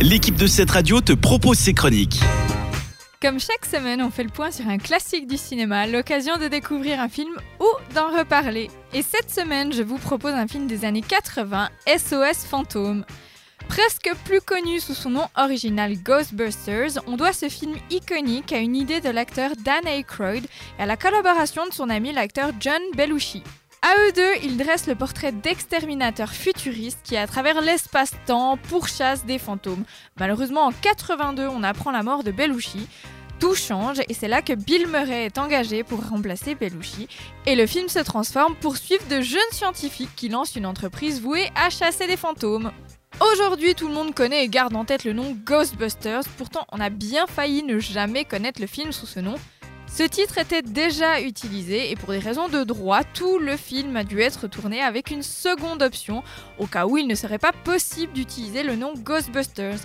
l'équipe de cette radio te propose ses chroniques. Comme chaque semaine, on fait le point sur un classique du cinéma, l'occasion de découvrir un film ou d'en reparler. Et cette semaine, je vous propose un film des années 80, SOS Fantôme. Presque plus connu sous son nom original Ghostbusters, on doit ce film iconique à une idée de l'acteur Dan Aykroyd et à la collaboration de son ami l'acteur John Belushi. À eux deux, ils dressent le portrait d'exterminateurs futuristes qui, à travers l'espace-temps, pourchassent des fantômes. Malheureusement, en 82, on apprend la mort de Belushi. Tout change et c'est là que Bill Murray est engagé pour remplacer Belushi. Et le film se transforme pour suivre de jeunes scientifiques qui lancent une entreprise vouée à chasser des fantômes. Aujourd'hui, tout le monde connaît et garde en tête le nom Ghostbusters, pourtant on a bien failli ne jamais connaître le film sous ce nom. Ce titre était déjà utilisé et pour des raisons de droit, tout le film a dû être tourné avec une seconde option au cas où il ne serait pas possible d'utiliser le nom Ghostbusters.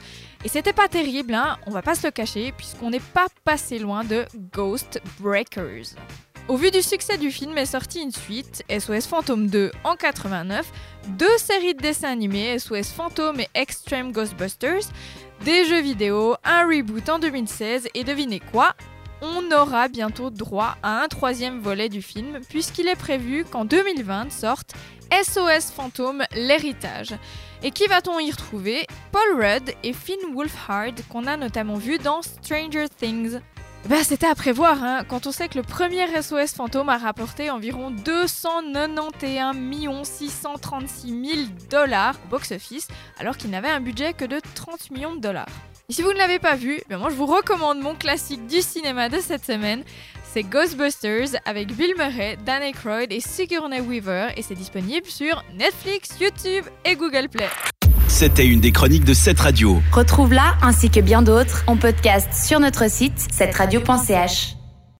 Et c'était pas terrible, hein, on va pas se le cacher, puisqu'on n'est pas passé loin de Ghost Breakers. Au vu du succès du film est sortie une suite, SOS Phantom 2 en 89, deux séries de dessins animés, SOS Phantom et Extreme Ghostbusters, des jeux vidéo, un reboot en 2016 et devinez quoi? On aura bientôt droit à un troisième volet du film, puisqu'il est prévu qu'en 2020 sorte SOS Fantôme l'héritage. Et qui va-t-on y retrouver? Paul Rudd et Finn Wolfhard, qu'on a notamment vu dans Stranger Things. Bah, c'était à prévoir, hein, quand on sait que le premier SOS Fantôme a rapporté environ 291 636 000 dollars au box-office, alors qu'il n'avait un budget que de 30 millions de dollars. Et si vous ne l'avez pas vu, ben moi je vous recommande mon classique du cinéma de cette semaine. C'est Ghostbusters avec Bill Murray, Dan Aykroyd et Sigourney Weaver et c'est disponible sur Netflix, YouTube et Google Play. C'était une des chroniques de cette radio. Retrouve-la ainsi que bien d'autres en podcast sur notre site cette radio.ch.